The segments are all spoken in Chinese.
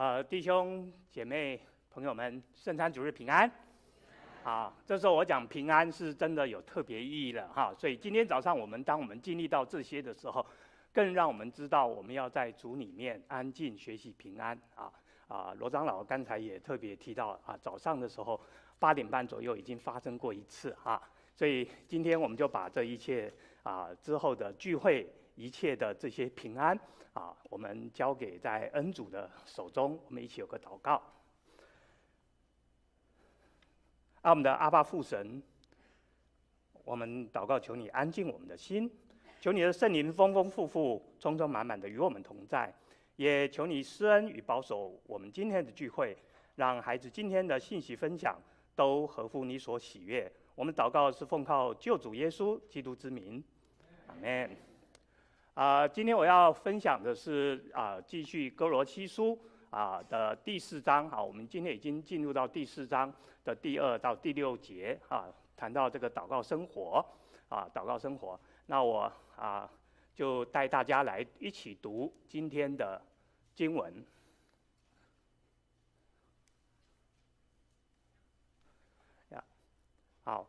呃，弟兄姐妹朋友们，圣餐主日平安。啊，这时候我讲平安是真的有特别意义的哈。所以今天早上我们当我们经历到这些的时候，更让我们知道我们要在主里面安静学习平安啊啊。罗长老刚才也特别提到啊，早上的时候八点半左右已经发生过一次哈。所以今天我们就把这一切啊之后的聚会一切的这些平安。啊，我们交给在恩主的手中，我们一起有个祷告。啊，我们的阿爸父神，我们祷告，求你安静我们的心，求你的圣灵丰丰富富、充充满满的与我们同在，也求你施恩与保守我们今天的聚会，让孩子今天的信息分享都合乎你所喜悦。我们祷告是奉靠救主耶稣基督之名，阿门。啊、今天我要分享的是啊、继续歌罗西书啊、的第四章。好，我们今天已经进入到第四章的第二到第六节啊，谈到这个祷告生活啊，祷告生活。那我啊、就带大家来一起读今天的经文。呀，好，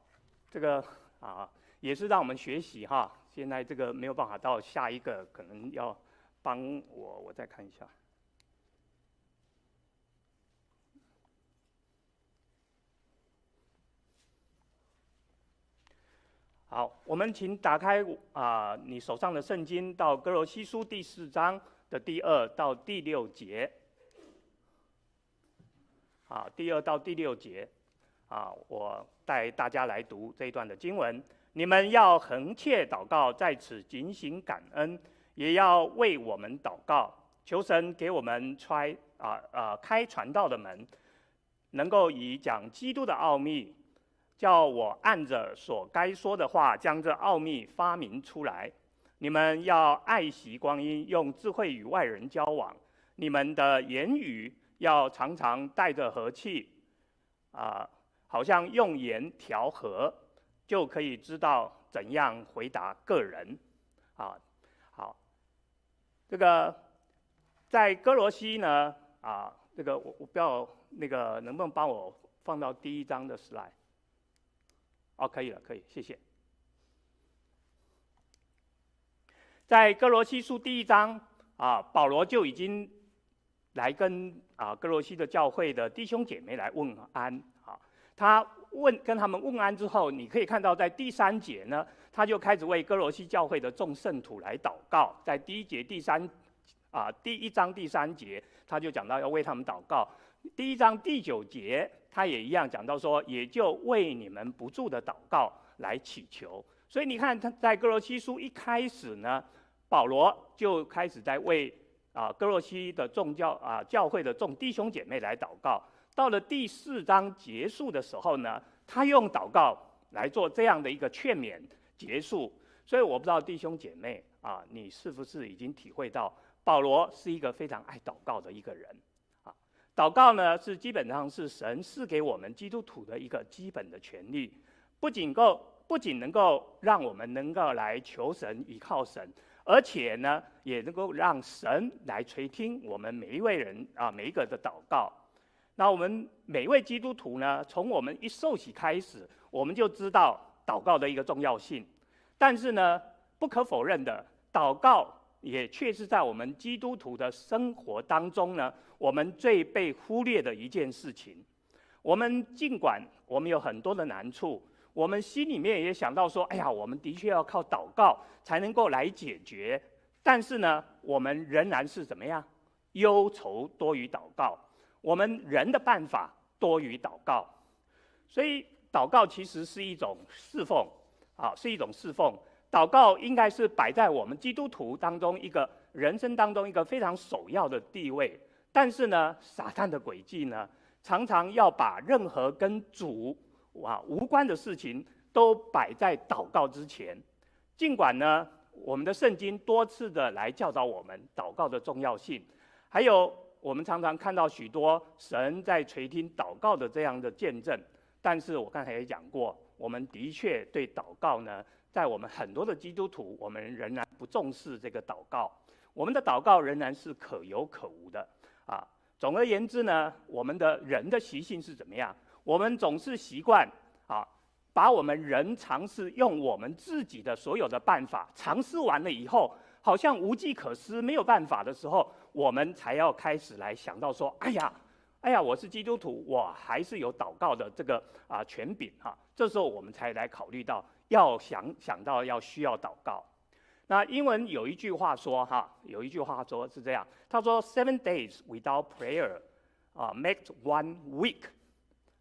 这个啊，也是让我们学习哈。现在这个没有办法到下一个，可能要帮我，我再看一下。好，我们请打开啊、你手上的圣经到歌罗西书第四章的第二到第六节。啊，第二到第六节，啊，我带大家来读这一段的经文。你们要恒切祷告，在此警醒感恩，也要为我们祷告，求神给我们揣啊啊开传道的门，能够以讲基督的奥秘，叫我按着所该说的话，将这奥秘发明出来。你们要爱惜光阴，用智慧与外人交往。你们的言语要常常带着和气，啊，好像用盐调和。就可以知道怎样回答个人，啊，好，这个在哥罗西呢，啊，这个我我不要那个，能不能帮我放到第一章的 slide？哦，可以了，可以，谢谢。在哥罗西书第一章啊，保罗就已经来跟啊哥罗西的教会的弟兄姐妹来问安，啊，他。问跟他们问安之后，你可以看到在第三节呢，他就开始为歌罗西教会的众圣徒来祷告。在第一节第三啊第一章第三节，他就讲到要为他们祷告。第一章第九节，他也一样讲到说，也就为你们不住的祷告来祈求。所以你看他在哥罗西书一开始呢，保罗就开始在为啊哥罗西的众教啊教会的众弟兄姐妹来祷告。到了第四章结束的时候呢，他用祷告来做这样的一个劝勉结束。所以我不知道弟兄姐妹啊，你是不是已经体会到保罗是一个非常爱祷告的一个人啊？祷告呢是基本上是神赐给我们基督徒的一个基本的权利，不仅够不仅能够让我们能够来求神依靠神，而且呢也能够让神来垂听我们每一位人啊每一个的祷告。那我们每位基督徒呢，从我们一受洗开始，我们就知道祷告的一个重要性。但是呢，不可否认的，祷告也确实在我们基督徒的生活当中呢，我们最被忽略的一件事情。我们尽管我们有很多的难处，我们心里面也想到说，哎呀，我们的确要靠祷告才能够来解决。但是呢，我们仍然是怎么样？忧愁多于祷告。我们人的办法多于祷告，所以祷告其实是一种侍奉，啊，是一种侍奉。祷告应该是摆在我们基督徒当中一个人生当中一个非常首要的地位。但是呢，撒旦的诡计呢，常常要把任何跟主啊无关的事情都摆在祷告之前。尽管呢，我们的圣经多次的来教导我们祷告的重要性，还有。我们常常看到许多神在垂听祷告的这样的见证，但是我刚才也讲过，我们的确对祷告呢，在我们很多的基督徒，我们仍然不重视这个祷告，我们的祷告仍然是可有可无的啊。总而言之呢，我们的人的习性是怎么样？我们总是习惯啊，把我们人尝试用我们自己的所有的办法尝试完了以后，好像无计可施，没有办法的时候，我们才要开始来想到说：哎呀，哎呀，我是基督徒，我还是有祷告的这个啊权柄哈。这时候我们才来考虑到要想想到要需要祷告。那英文有一句话说哈，有一句话说是这样，他说 Seven days without prayer，啊，makes one week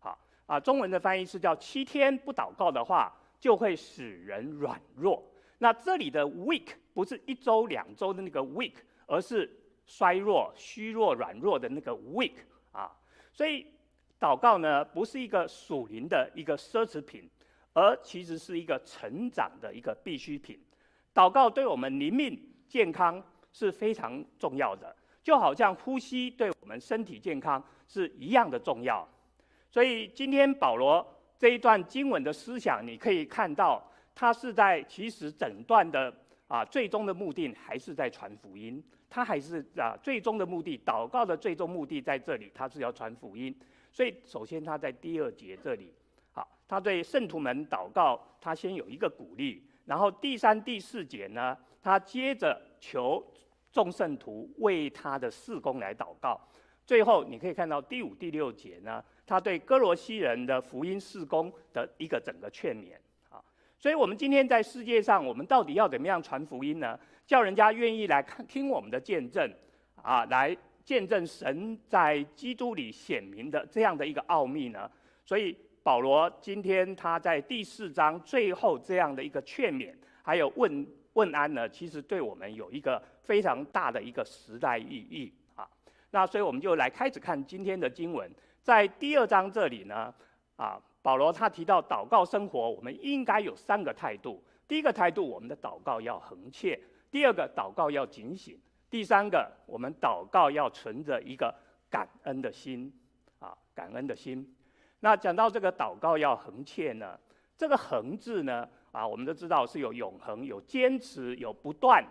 好啊，中文的翻译是叫七天不祷告的话，就会使人软弱。那这里的 week 不是一周两周的那个 week，而是衰弱、虚弱、软弱的那个 weak 啊。所以祷告呢，不是一个属灵的一个奢侈品，而其实是一个成长的一个必需品。祷告对我们灵命健康是非常重要的，就好像呼吸对我们身体健康是一样的重要。所以今天保罗这一段经文的思想，你可以看到，他是在其实整段的啊最终的目的还是在传福音，他还是啊最终的目的，祷告的最终目的在这里，他是要传福音。所以首先他在第二节这里，啊，他对圣徒们祷告，他先有一个鼓励。然后第三、第四节呢，他接着求众圣徒为他的事工来祷告。最后你可以看到第五、第六节呢，他对哥罗西人的福音事工的一个整个劝勉啊。所以，我们今天在世界上，我们到底要怎么样传福音呢？叫人家愿意来看听我们的见证啊，来见证神在基督里显明的这样的一个奥秘呢？所以。保罗今天他在第四章最后这样的一个劝勉，还有问问安呢，其实对我们有一个非常大的一个时代意义啊。那所以我们就来开始看今天的经文，在第二章这里呢，啊，保罗他提到祷告生活，我们应该有三个态度。第一个态度，我们的祷告要恒切；第二个，祷告要警醒；第三个，我们祷告要存着一个感恩的心啊，感恩的心。那讲到这个祷告要恒切呢，这个恒字呢，啊，我们都知道是有永恒、有坚持、有不断，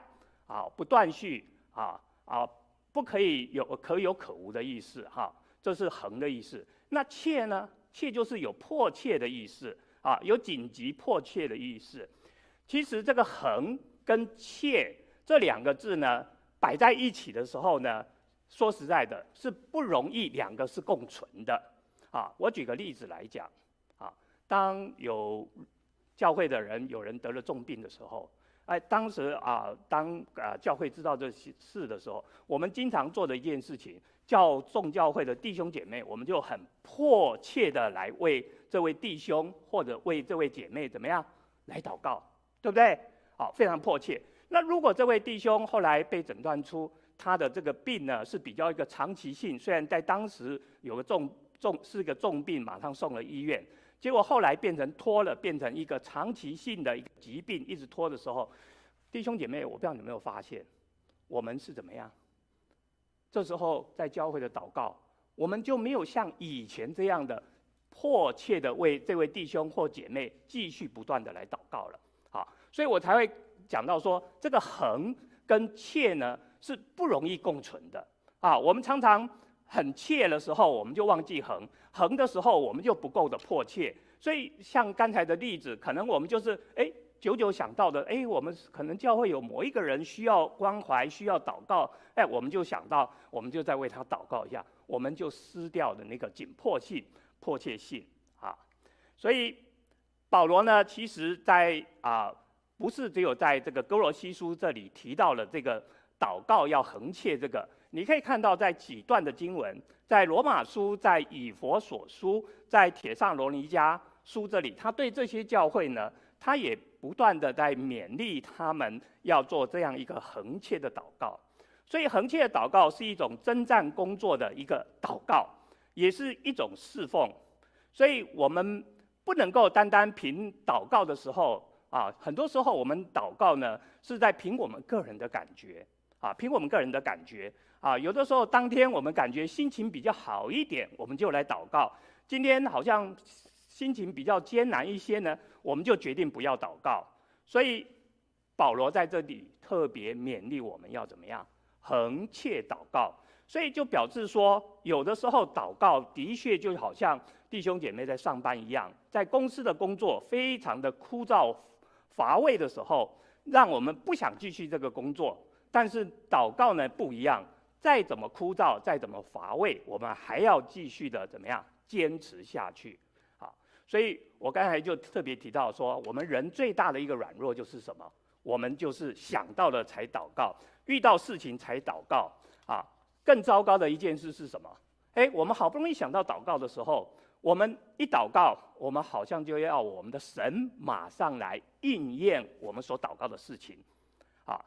啊，不断续，啊啊，不可以有可有可无的意思，哈、这是恒的意思。那切呢？切就是有迫切的意思，啊，有紧急迫切的意思。其实这个恒跟切这两个字呢，摆在一起的时候呢，说实在的，是不容易两个是共存的。啊，我举个例子来讲，啊，当有教会的人有人得了重病的时候，哎，当时啊，当啊教会知道这些事的时候，我们经常做的一件事情，叫众教会的弟兄姐妹，我们就很迫切的来为这位弟兄或者为这位姐妹怎么样来祷告，对不对？好，非常迫切。那如果这位弟兄后来被诊断出他的这个病呢是比较一个长期性，虽然在当时有个重。重是个重病，马上送了医院，结果后来变成拖了，变成一个长期性的一个疾病，一直拖的时候，弟兄姐妹，我不知道你有没有发现，我们是怎么样？这时候在教会的祷告，我们就没有像以前这样的迫切的为这位弟兄或姐妹继续不断的来祷告了。所以我才会讲到说，这个恒跟切呢是不容易共存的啊。我们常常。很切的时候，我们就忘记恒；恒的时候，我们就不够的迫切。所以，像刚才的例子，可能我们就是哎，久久想到的，哎，我们可能教会有某一个人需要关怀、需要祷告，哎，我们就想到，我们就再为他祷告一下，我们就失掉的那个紧迫性、迫切性啊。所以，保罗呢，其实在啊，不是只有在这个哥罗西书这里提到了这个祷告要恒切这个。你可以看到，在几段的经文，在罗马书、在以弗所书、在帖撒罗尼迦书这里，他对这些教会呢，他也不断的在勉励他们要做这样一个恒切的祷告。所以，恒切的祷告是一种征战工作的一个祷告，也是一种侍奉。所以我们不能够单单凭祷告的时候啊，很多时候我们祷告呢，是在凭我们个人的感觉啊，凭我们个人的感觉。啊，有的时候当天我们感觉心情比较好一点，我们就来祷告。今天好像心情比较艰难一些呢，我们就决定不要祷告。所以保罗在这里特别勉励我们要怎么样？恒切祷告。所以就表示说，有的时候祷告的确就好像弟兄姐妹在上班一样，在公司的工作非常的枯燥乏味的时候，让我们不想继续这个工作。但是祷告呢不一样，再怎么枯燥，再怎么乏味，我们还要继续的怎么样坚持下去。好，所以我刚才就特别提到说，我们人最大的一个软弱就是什么？我们就是想到了才祷告，遇到事情才祷告啊。更糟糕的一件事是什么？诶，我们好不容易想到祷告的时候，我们一祷告，我们好像就要我们的神马上来应验我们所祷告的事情，啊，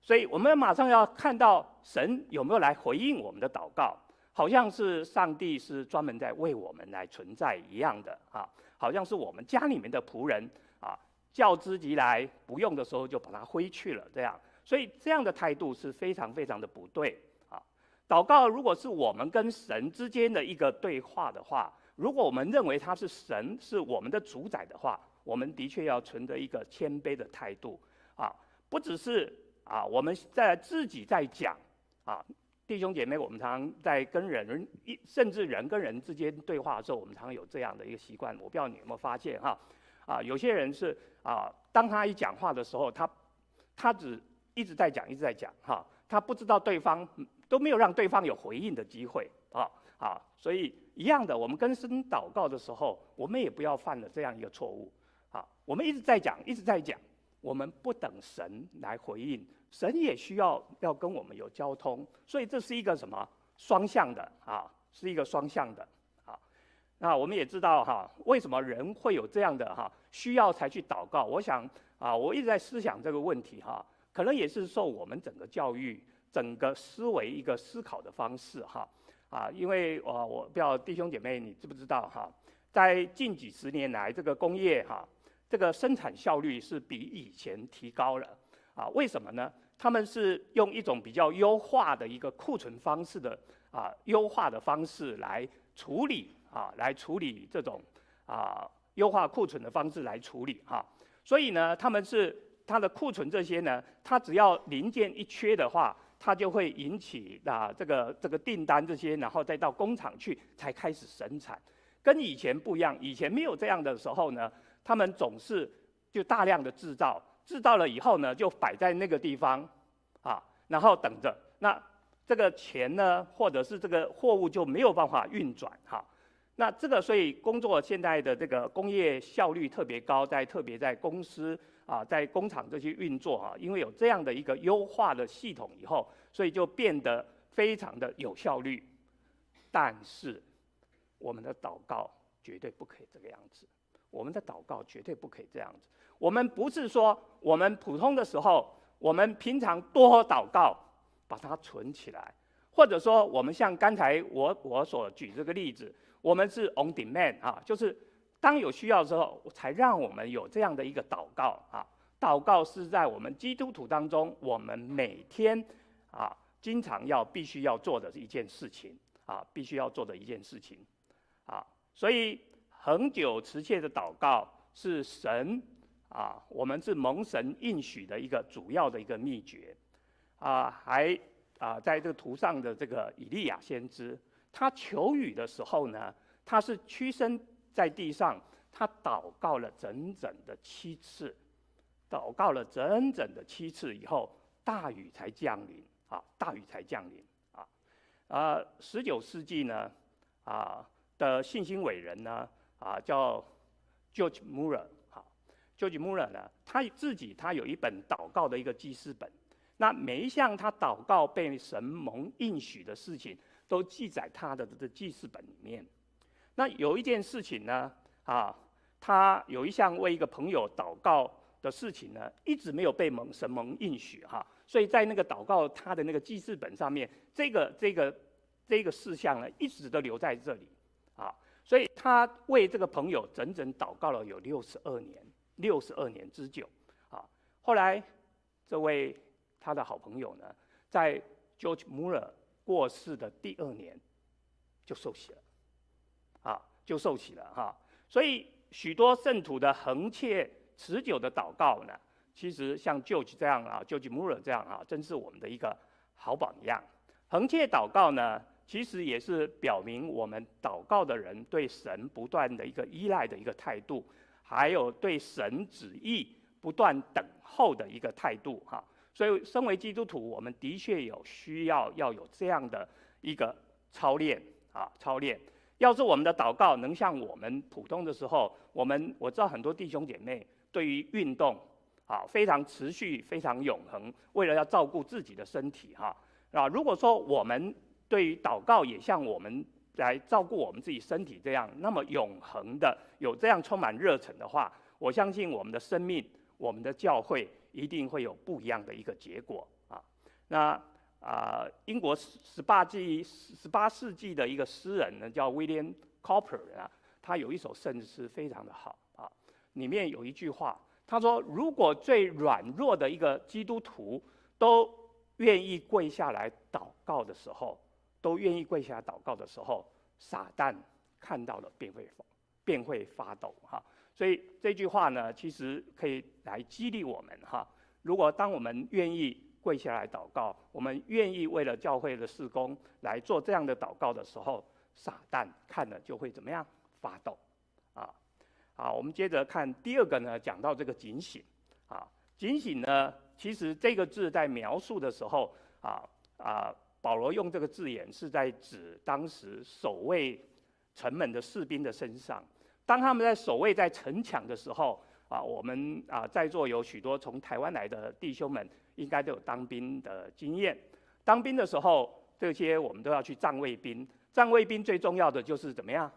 所以我们马上要看到神有没有来回应我们的祷告，好像是上帝是专门在为我们来存在一样的啊，好像是我们家里面的仆人啊，叫之即来，不用的时候就把它挥去了这样，所以这样的态度是非常非常的不对啊。祷告如果是我们跟神之间的一个对话的话，如果我们认为他是神，是我们的主宰的话，我们的确要存着一个谦卑的态度啊，不只是啊我们在自己在讲啊，弟兄姐妹，我们常常在跟人一甚至人跟人之间对话的时候，我们常常有这样的一个习惯，我不知道你有没有发现哈啊，有些人是啊，当他一讲话的时候，他他只一直在讲，一直在讲哈，他不知道对方。都没有让对方有回应的机会啊啊！所以一样的，我们跟神祷告的时候，我们也不要犯了这样一个错误啊！我们一直在讲，一直在讲，我们不等神来回应，神也需要要跟我们有交通，所以这是一个什么双向的啊？是一个双向的啊！那我们也知道哈，为什么人会有这样的哈需要才去祷告？我想啊，我一直在思想这个问题哈，可能也是受我们整个教育。整个思维一个思考的方式哈啊，因为我我不知道弟兄姐妹你知不知道哈，在近几十年来，这个工业哈，这个生产效率是比以前提高了啊？为什么呢？他们是用一种比较优化的一个库存方式的啊，优化的方式来处理啊，来处理这种啊优化库存的方式来处理哈。所以呢，他们是它的库存这些呢，它只要零件一缺的话。它就会引起啊这个这个订单这些，然后再到工厂去才开始生产，跟以前不一样。以前没有这样的时候呢，他们总是就大量的制造，制造了以后呢，就摆在那个地方啊，然后等着。那这个钱呢，或者是这个货物就没有办法运转哈。那这个所以工作现在的这个工业效率特别高，在特别在公司。啊，在工厂这些运作啊，因为有这样的一个优化的系统以后，所以就变得非常的有效率。但是，我们的祷告绝对不可以这个样子。我们的祷告绝对不可以这样子。我们不是说我们普通的时候，我们平常多祷告，把它存起来，或者说我们像刚才我我所举这个例子，我们是 on demand 啊，就是。当有需要的时候，才让我们有这样的一个祷告啊。祷告是在我们基督徒当中，我们每天啊，经常要必须要做的一件事情啊，必须要做的一件事情啊。所以恒久持切的祷告是神啊，我们是蒙神应许的一个主要的一个秘诀啊。还啊，在这个图上的这个以利亚先知，他求雨的时候呢，他是屈身。在地上，他祷告了整整的七次，祷告了整整的七次以后，大雨才降临啊！大雨才降临啊！啊，十九世纪呢啊的信心伟人呢啊叫 George Muller 哈，George Muller 呢，他自己他有一本祷告的一个记事本，那每一项他祷告被神蒙应许的事情，都记载他的这记事本里面。那有一件事情呢，啊，他有一项为一个朋友祷告的事情呢，一直没有被蒙神蒙应许哈，所以在那个祷告他的那个记事本上面，这个这个这个事项呢，一直都留在这里，啊，所以他为这个朋友整整祷告了有六十二年，六十二年之久，啊，后来这位他的好朋友呢，在 George Muller 过世的第二年就受洗了。就受洗了哈。所以许多圣徒的恒切持久的祷告呢，其实像 George 这样啊，George Muller 这样啊，真是我们的一个好榜样。恒切祷告呢，其实也是表明我们祷告的人对神不断的一个依赖的一个态度，还有对神旨意不断等候的一个态度哈。所以，身为基督徒，我们的确有需要要有这样的一个操练啊，操练。要是我们的祷告能像我们普通的时候，我们我知道很多弟兄姐妹对于运动啊非常持续、非常永恒，为了要照顾自己的身体哈啊。如果说我们对于祷告也像我们来照顾我们自己身体这样那么永恒的有这样充满热忱的话，我相信我们的生命、我们的教会一定会有不一样的一个结果啊。那。啊，英国十十八纪十八世纪的一个诗人呢，叫 William Cowper 啊，他有一首圣诗非常的好啊，里面有一句话，他说：“如果最软弱的一个基督徒都愿意跪下来祷告的时候，都愿意跪下来祷告的时候，撒旦看到了便会便会发抖哈。”所以这句话呢，其实可以来激励我们哈。如果当我们愿意。跪下来祷告，我们愿意为了教会的事工来做这样的祷告的时候，撒旦看了就会怎么样？发抖，啊，好，我们接着看第二个呢，讲到这个警醒，啊，警醒呢，其实这个字在描述的时候，啊啊，保罗用这个字眼是在指当时守卫城门的士兵的身上，当他们在守卫在城墙的时候，啊，我们啊在座有许多从台湾来的弟兄们。应该都有当兵的经验。当兵的时候，这些我们都要去站卫兵。站卫兵最重要的就是怎么样？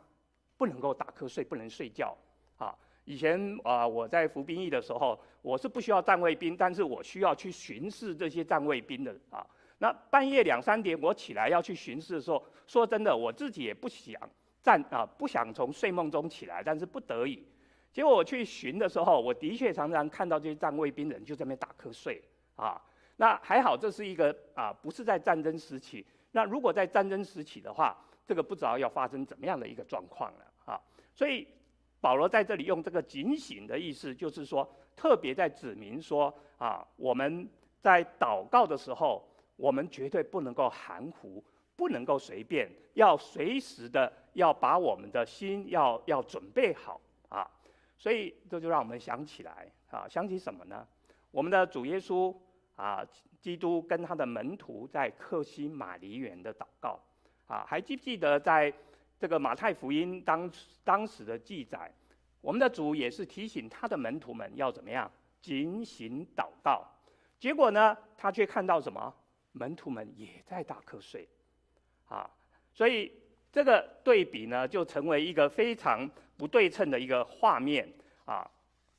不能够打瞌睡，不能睡觉。啊，以前啊，我在服兵役的时候，我是不需要站卫兵，但是我需要去巡视这些站卫兵的啊。那半夜两三点我起来要去巡视的时候，说真的，我自己也不想站啊，不想从睡梦中起来，但是不得已。结果我去巡的时候，我的确常常看到这些站卫兵人就在那边打瞌睡。啊，那还好，这是一个啊，不是在战争时期。那如果在战争时期的话，这个不知道要发生怎么样的一个状况了啊。所以保罗在这里用这个警醒的意思，就是说特别在指明说啊，我们在祷告的时候，我们绝对不能够含糊，不能够随便，要随时的要把我们的心要要准备好啊。所以这就让我们想起来啊，想起什么呢？我们的主耶稣啊，基督跟他的门徒在客西马尼园的祷告啊，还记不记得在这个马太福音当当时的记载？我们的主也是提醒他的门徒们要怎么样警醒祷告。结果呢，他却看到什么？门徒们也在打瞌睡啊，所以这个对比呢，就成为一个非常不对称的一个画面啊。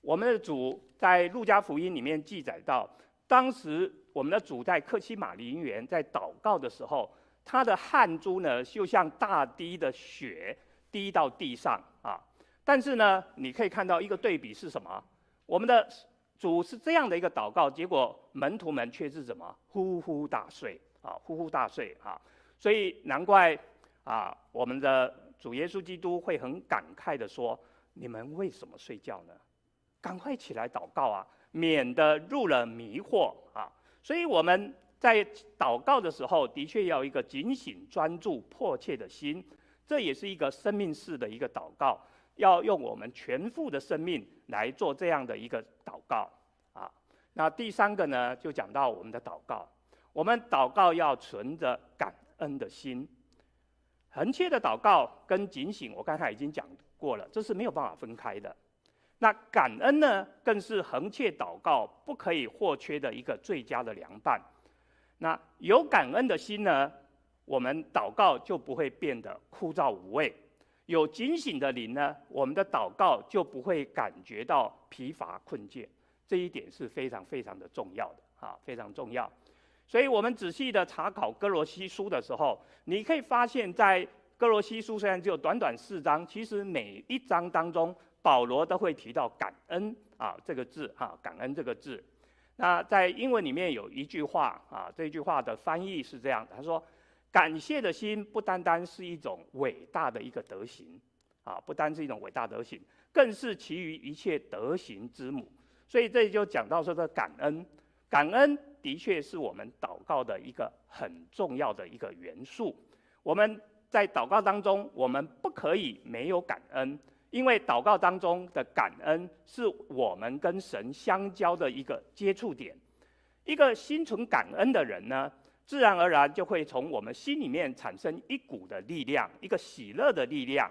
我们的主在路加福音里面记载到，当时我们的主在客西马尼园在祷告的时候，他的汗珠呢就像大滴的血滴到地上啊。但是呢，你可以看到一个对比是什么？我们的主是这样的一个祷告，结果门徒们却是怎么？呼呼大睡啊，呼呼大睡啊。所以难怪啊，我们的主耶稣基督会很感慨地说：“你们为什么睡觉呢？”赶快起来祷告啊，免得入了迷惑啊！所以我们在祷告的时候，的确要一个警醒、专注、迫切的心。这也是一个生命式的一个祷告，要用我们全副的生命来做这样的一个祷告啊。那第三个呢，就讲到我们的祷告，我们祷告要存着感恩的心。恒切的祷告跟警醒，我刚才已经讲过了，这是没有办法分开的。那感恩呢，更是恒切祷告不可以或缺的一个最佳的良伴。那有感恩的心呢，我们祷告就不会变得枯燥无味；有警醒的灵呢，我们的祷告就不会感觉到疲乏困倦。这一点是非常非常的重要的啊，非常重要。所以我们仔细的查考哥罗西书的时候，你可以发现，在哥罗西书虽然只有短短四章，其实每一章当中。保罗都会提到感恩啊这个字哈，感恩这个字。那在英文里面有一句话啊，这句话的翻译是这样的：他说，感谢的心不单单是一种伟大的一个德行啊，不单是一种伟大德行，更是其余一切德行之母。所以这里就讲到说的感恩，感恩的确是我们祷告的一个很重要的一个元素。我们在祷告当中，我们不可以没有感恩，因为祷告当中的感恩是我们跟神相交的一个接触点。一个心存感恩的人呢，自然而然就会从我们心里面产生一股的力量，一个喜乐的力量，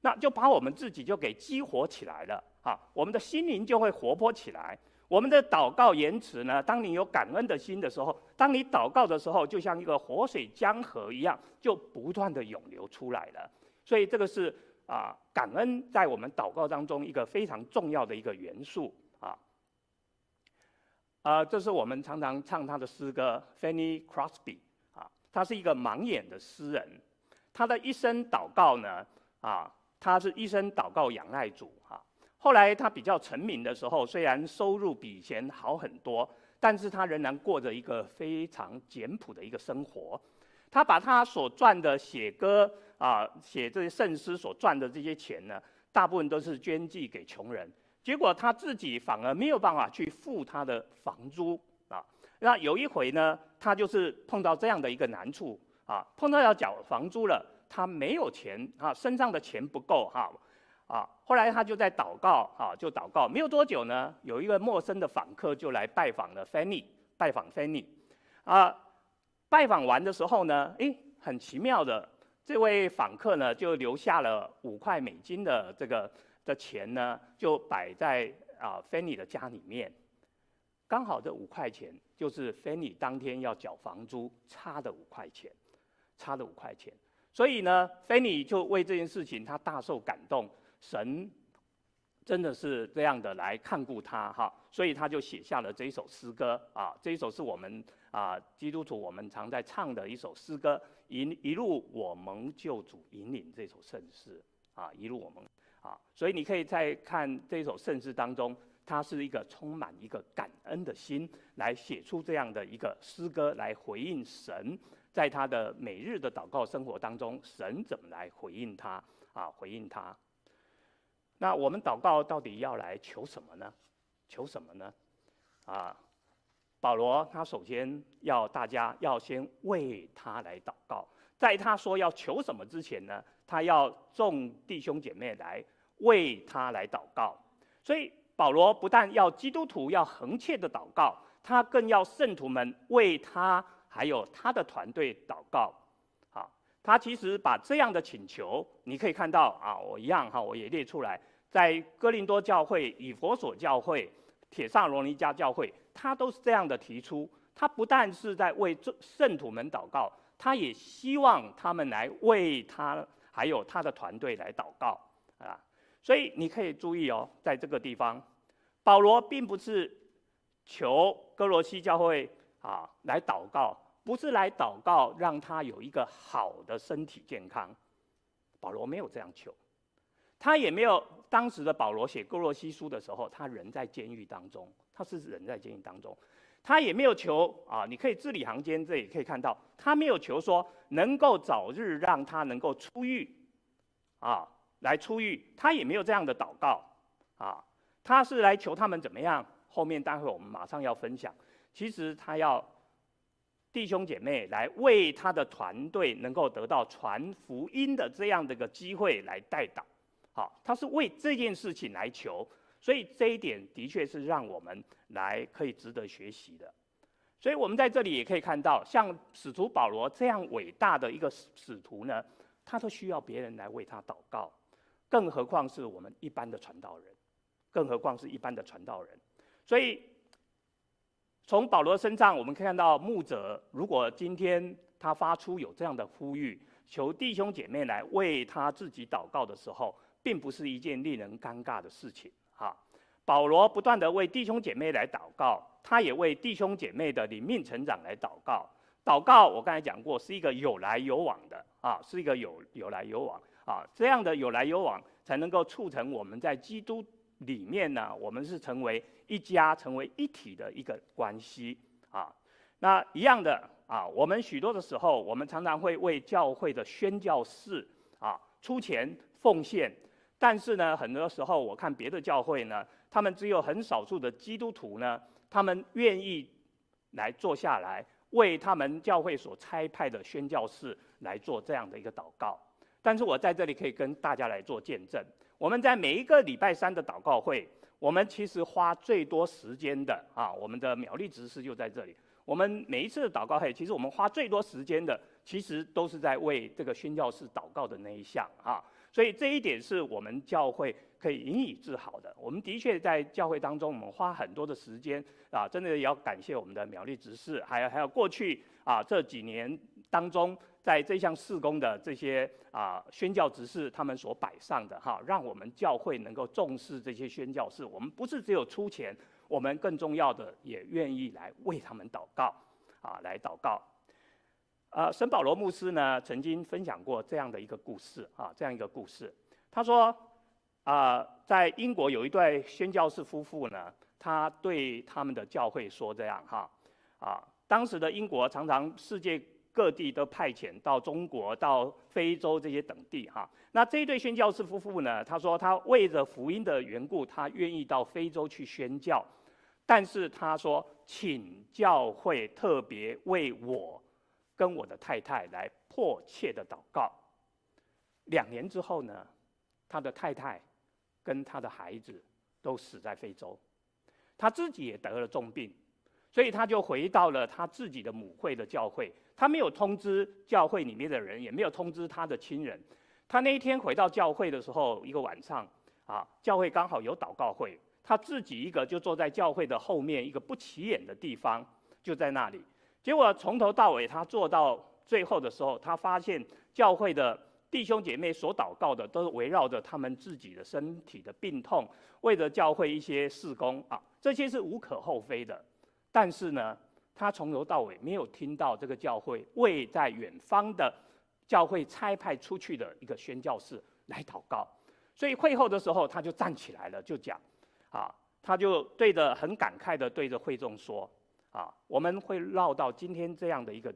那就把我们自己就给激活起来了啊！我们的心灵就会活泼起来。我们的祷告言辞呢，当你有感恩的心的时候，当你祷告的时候，就像一个活水江河一样，就不断的涌流出来了。所以这个是啊，感恩在我们祷告当中一个非常重要的一个元素啊。啊，这是我们常常唱他的诗歌，Fanny Crosby 啊，他是一个盲眼的诗人，他的一生祷告呢，啊，他是一生祷告仰赖主哈。后来他比较成名的时候，虽然收入比以前好很多，但是他仍然过着一个非常简朴的一个生活。他把他所赚的写歌啊，写这些圣诗所赚的这些钱呢，大部分都是捐济给穷人。结果他自己反而没有办法去付他的房租啊。那有一回呢，他就是碰到这样的一个难处啊，碰到要缴房租了，他没有钱啊，身上的钱不够哈。啊，后来他就在祷告，啊，就祷告，没有多久呢，有一个陌生的访客就来拜访了 Fanny，拜访 Fanny，啊，拜访完的时候呢，诶，很奇妙的，这位访客呢就留下了五块美金的这个的钱呢，就摆在啊 Fanny 的家里面，刚好这五块钱就是 Fanny 当天要缴房租差的五块钱，差的五块钱，所以呢，Fanny 就为这件事情他大受感动。神真的是这样的来看顾他哈，所以他就写下了这一首诗歌啊。这一首是我们啊基督徒我们常在唱的一首诗歌，一一路我蒙救主引领这首圣诗啊，一路我们啊，所以你可以在看这首圣诗当中，它是一个充满一个感恩的心来写出这样的一个诗歌来回应神，在他的每日的祷告生活当中，神怎么来回应他啊？回应他。那我们祷告到底要来求什么呢？求什么呢？啊，保罗他首先要大家要先为他来祷告，在他说要求什么之前呢，他要众弟兄姐妹来为他来祷告。所以保罗不但要基督徒要恒切的祷告，他更要圣徒们为他还有他的团队祷告。他其实把这样的请求，你可以看到啊，我一样哈，我也列出来，在哥林多教会、以弗所教会、帖撒罗尼迦教会，他都是这样的提出。他不但是在为圣徒们祷告，他也希望他们来为他还有他的团队来祷告啊。所以你可以注意哦，在这个地方，保罗并不是求哥罗西教会啊来祷告。不是来祷告，让他有一个好的身体健康。保罗没有这样求，他也没有。当时的保罗写哥罗西书的时候，他人在监狱当中，他是人在监狱当中，他也没有求啊。你可以字里行间这里可以看到，他没有求说能够早日让他能够出狱啊，来出狱。他也没有这样的祷告啊，他是来求他们怎么样？后面待会我们马上要分享，其实他要。弟兄姐妹来为他的团队能够得到传福音的这样的一个机会来代祷，好，他是为这件事情来求，所以这一点的确是让我们来可以值得学习的。所以我们在这里也可以看到，像使徒保罗这样伟大的一个使徒呢，他都需要别人来为他祷告，更何况是我们一般的传道人，更何况是一般的传道人，所以。从保罗身上，我们可以看到牧者，如果今天他发出有这样的呼吁，求弟兄姐妹来为他自己祷告的时候，并不是一件令人尴尬的事情。哈，保罗不断地为弟兄姐妹来祷告，他也为弟兄姐妹的灵命成长来祷告。祷告，我刚才讲过，是一个有来有往的啊，是一个有有来有往啊，这样的有来有往，才能够促成我们在基督里面呢，我们是成为。一家成为一体的一个关系啊，那一样的啊，我们许多的时候，我们常常会为教会的宣教士啊出钱奉献，但是呢，很多时候我看别的教会呢，他们只有很少数的基督徒呢，他们愿意来坐下来，为他们教会所差派的宣教士来做这样的一个祷告。但是我在这里可以跟大家来做见证，我们在每一个礼拜三的祷告会，我们其实花最多时间的啊，我们的苗栗执事就在这里。我们每一次的祷告会，其实我们花最多时间的，其实都是在为这个宣教士祷告的那一项啊。所以这一点是我们教会可以引以自豪的。我们的确在教会当中，我们花很多的时间啊，真的也要感谢我们的苗栗执事，还有还有过去啊这几年当中。在这项事工的这些啊宣教执事，他们所摆上的哈，让我们教会能够重视这些宣教士。我们不是只有出钱，我们更重要的也愿意来为他们祷告，啊，来祷告。呃，沈保罗牧师呢曾经分享过这样的一个故事啊，这样一个故事。他说啊，在英国有一对宣教士夫妇呢，他对他们的教会说这样哈啊，当时的英国常常世界。各地都派遣到中国、到非洲这些等地哈。那这一对宣教士夫妇呢？他说他为着福音的缘故，他愿意到非洲去宣教。但是他说，请教会特别为我跟我的太太来迫切的祷告。两年之后呢，他的太太跟他的孩子都死在非洲，他自己也得了重病，所以他就回到了他自己的母会的教会。他没有通知教会里面的人，也没有通知他的亲人。他那一天回到教会的时候，一个晚上，啊，教会刚好有祷告会，他自己一个就坐在教会的后面一个不起眼的地方，就在那里。结果从头到尾，他做到最后的时候，他发现教会的弟兄姐妹所祷告的都是围绕着他们自己的身体的病痛，为了教会一些事工啊，这些是无可厚非的。但是呢，他从头到尾没有听到这个教会为在远方的教会差派出去的一个宣教士来祷告，所以会后的时候他就站起来了，就讲，啊，他就对着很感慨的对着会众说，啊，我们会落到今天这样的一个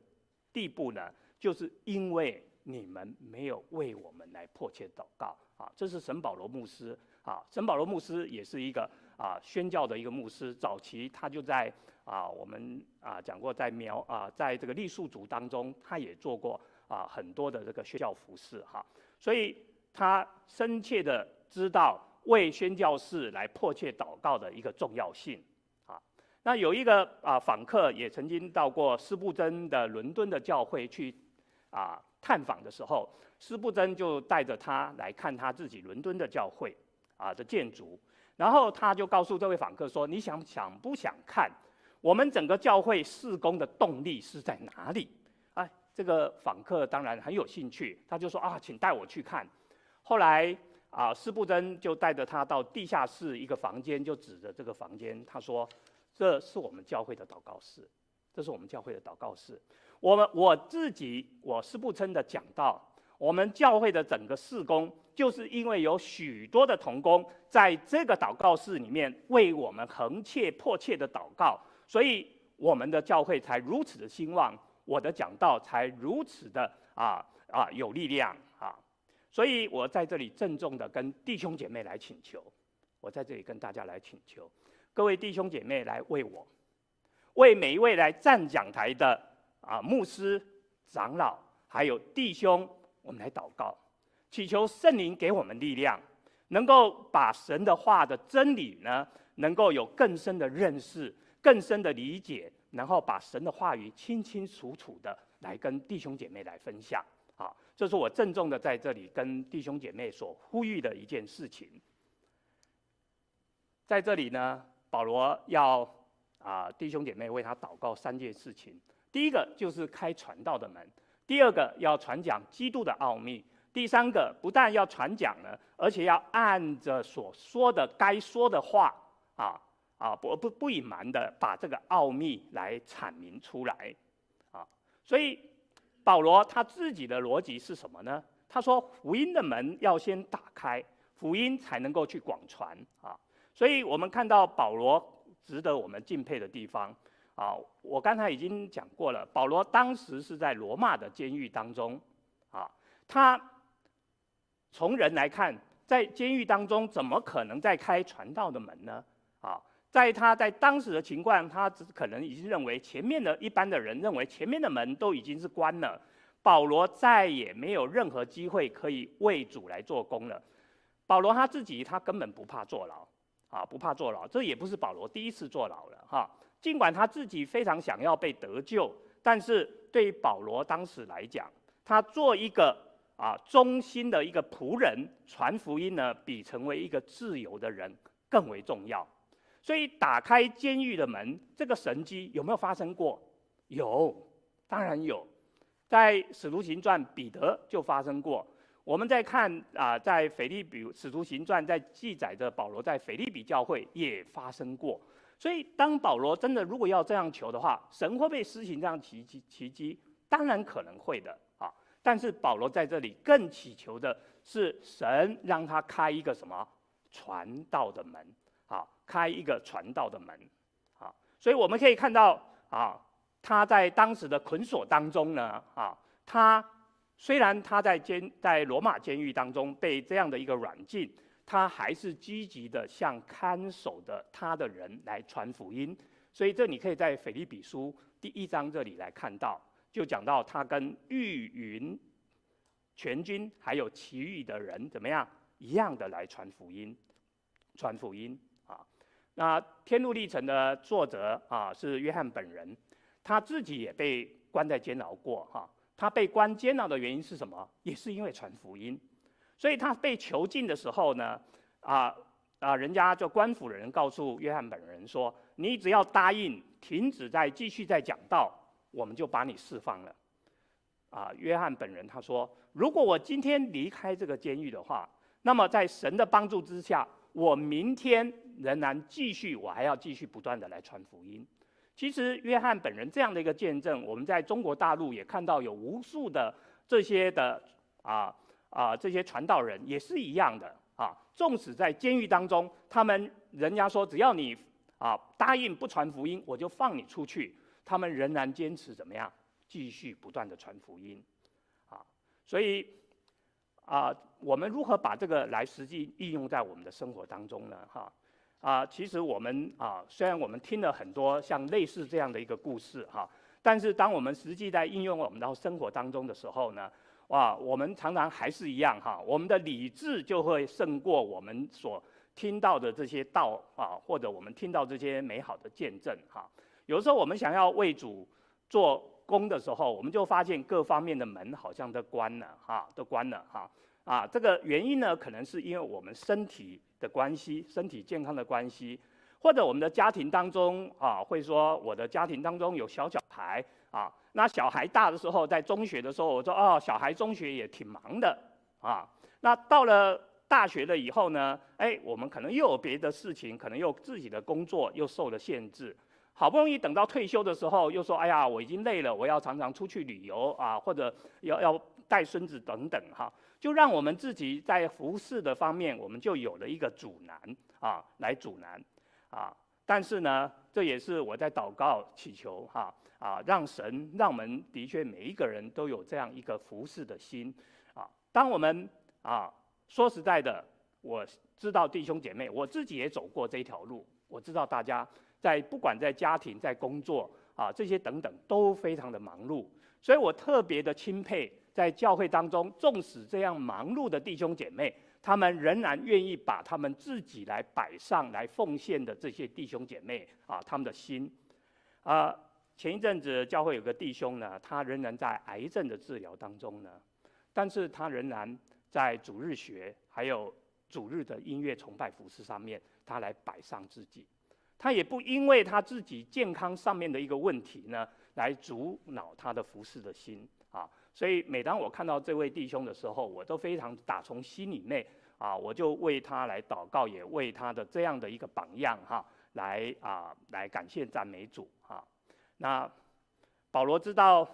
地步呢，就是因为你们没有为我们来迫切祷告，啊，这是沈保罗牧师，啊，沈保罗牧师也是一个啊宣教的一个牧师，早期他就在。啊，我们啊讲过，在苗啊，在这个傈僳族当中，他也做过啊很多的这个宣教服事哈，所以他深切的知道为宣教士来迫切祷告的一个重要性。那有一个啊访客也曾经到过斯布真的伦敦的教会去啊探访的时候，斯布真就带着他来看他自己伦敦的教会啊的建筑，然后他就告诉这位访客说：“你想想不想看？”我们整个教会事工的动力是在哪里？哎，这个访客当然很有兴趣，他就说啊，请带我去看。后来啊，斯布真就带着他到地下室一个房间，就指着这个房间，他说：“这是我们教会的祷告室，这是我们教会的祷告室。我们我自己，我是不称的讲到，我们教会的整个事工，就是因为有许多的童工在这个祷告室里面为我们恒切迫切的祷告。”所以我们的教会才如此的兴旺，我的讲道才如此的啊啊有力量啊！所以我在这里郑重的跟弟兄姐妹来请求，我在这里跟大家来请求，各位弟兄姐妹来为我，为每一位来站讲台的啊牧师、长老还有弟兄，我们来祷告，祈求圣灵给我们力量，能够把神的话的真理呢，能够有更深的认识。更深的理解，然后把神的话语清清楚楚的来跟弟兄姐妹来分享，啊，这是我郑重的在这里跟弟兄姐妹所呼吁的一件事情。在这里呢，保罗要啊弟兄姐妹为他祷告三件事情：第一个就是开传道的门；第二个要传讲基督的奥秘；第三个不但要传讲呢，而且要按着所说的该说的话啊。啊，不不不隐瞒的把这个奥秘来阐明出来，啊，所以保罗他自己的逻辑是什么呢？他说福音的门要先打开，福音才能够去广传啊。所以我们看到保罗值得我们敬佩的地方啊，我刚才已经讲过了，保罗当时是在罗马的监狱当中啊，他从人来看，在监狱当中怎么可能再开传道的门呢？啊。在他在当时的情况，他只可能已经认为前面的一般的人认为前面的门都已经是关了，保罗再也没有任何机会可以为主来做工了。保罗他自己他根本不怕坐牢，啊，不怕坐牢，这也不是保罗第一次坐牢了哈。尽管他自己非常想要被得救，但是对于保罗当时来讲，他做一个啊忠心的一个仆人传福音呢，比成为一个自由的人更为重要。所以打开监狱的门，这个神迹有没有发生过？有，当然有。在《使徒行传》，彼得就发生过。我们在看啊，在腓利比《使徒行传》在记载着保罗在腓利比教会也发生过。所以，当保罗真的如果要这样求的话，神会不会施行这样奇迹？奇迹当然可能会的啊。但是保罗在这里更祈求的是神让他开一个什么传道的门。啊，开一个传道的门，啊，所以我们可以看到，啊，他在当时的捆锁当中呢，啊，他虽然他在监在罗马监狱当中被这样的一个软禁，他还是积极的向看守的他的人来传福音。所以这你可以在腓立比书第一章这里来看到，就讲到他跟御云全军还有其余的人怎么样一样的来传福音，传福音啊。那《天路历程》的作者啊是约翰本人，他自己也被关在监牢过哈。他被关监牢的原因是什么？也是因为传福音。所以他被囚禁的时候呢，啊啊，人家就官府的人告诉约翰本人说：“你只要答应停止再继续再讲道，我们就把你释放了。”啊，约翰本人他说：“如果我今天离开这个监狱的话，那么在神的帮助之下。”我明天仍然继续，我还要继续不断的来传福音。其实约翰本人这样的一个见证，我们在中国大陆也看到有无数的这些的啊啊这些传道人也是一样的啊。纵使在监狱当中，他们人家说只要你啊答应不传福音，我就放你出去，他们仍然坚持怎么样，继续不断的传福音啊。所以。啊，我们如何把这个来实际应用在我们的生活当中呢？哈，啊其实我们啊，虽然我们听了很多像类似这样的一个故事哈，但是当我们实际在应用我们到生活当中的时候呢，哇，我们常常还是一样哈，我们的理智就会胜过我们所听到的这些道啊，或者我们听到这些美好的见证哈。有时候我们想要为主做。工的时候，我们就发现各方面的门好像都关了，哈，都关了，哈，啊，这个原因呢，可能是因为我们身体的关系，身体健康的关系，或者我们的家庭当中，啊，会说我的家庭当中有小小孩，啊，那小孩大的时候，在中学的时候，我说哦，小孩中学也挺忙的，啊，那到了大学了以后呢，哎，我们可能又有别的事情，可能又自己的工作又受了限制。好不容易等到退休的时候，又说：“哎呀，我已经累了，我要常常出去旅游啊，或者要要带孙子等等哈。”就让我们自己在服侍的方面，我们就有了一个阻拦啊，来阻拦啊。但是呢，这也是我在祷告祈求哈啊，让神让我们的确每一个人都有这样一个服侍的心啊。当我们啊说实在的，我知道弟兄姐妹，我自己也走过这条路，我知道大家。在不管在家庭、在工作啊这些等等都非常的忙碌，所以我特别的钦佩在教会当中，纵使这样忙碌的弟兄姐妹，他们仍然愿意把他们自己来摆上来奉献的这些弟兄姐妹啊，他们的心啊。前一阵子教会有个弟兄呢，他仍然在癌症的治疗当中呢，但是他仍然在主日学还有主日的音乐崇拜服事上面，他来摆上自己。他也不因为他自己健康上面的一个问题呢，来阻挠他的服饰的心啊。所以每当我看到这位弟兄的时候，我都非常打从心里内啊，我就为他来祷告，也为他的这样的一个榜样哈，来啊来感谢赞美主哈。那保罗知道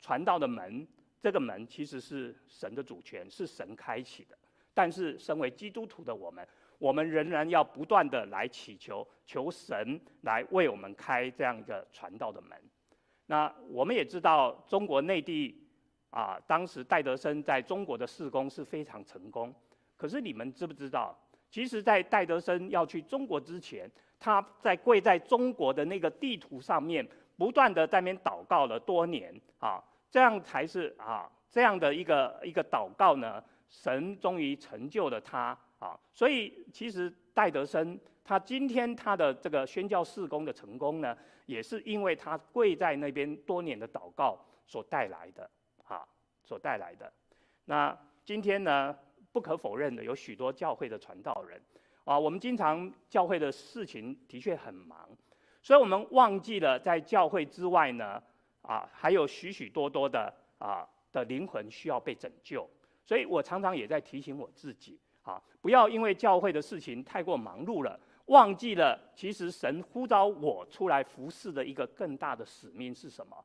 传道的门，这个门其实是神的主权，是神开启的。但是身为基督徒的我们。我们仍然要不断的来祈求，求神来为我们开这样一个传道的门。那我们也知道，中国内地啊、当时戴德生在中国的事工是非常成功。可是你们知不知道，其实，在戴德生要去中国之前，他在跪在中国的那个地图上面，不断的在那边祷告了多年啊，这样才是啊，这样的一个一个祷告呢，神终于成就了他啊。所以，其实戴德生他今天他的这个宣教事工的成功呢，也是因为他跪在那边多年的祷告所带来的啊，所带来的。那今天呢，不可否认的，有许多教会的传道人啊，我们经常教会的事情的确很忙，所以我们忘记了在教会之外呢，啊，还有许许多多的啊的灵魂需要被拯救。所以我常常也在提醒我自己啊，不要因为教会的事情太过忙碌了，忘记了其实神呼召我出来服侍的一个更大的使命是什么。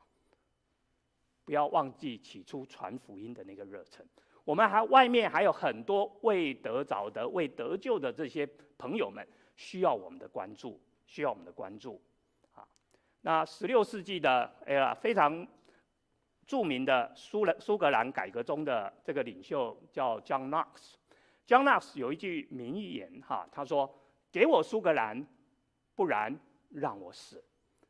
不要忘记起初传福音的那个热忱。我们还外面还有很多未得着的、未得救的这些朋友们，需要我们的关注，需要我们的关注。啊，那十六世纪的哎呀非常著名的苏苏格兰改革中的这个领袖叫 John Knox。John Knox 有一句名言哈，他说：“给我苏格兰，不然让我死；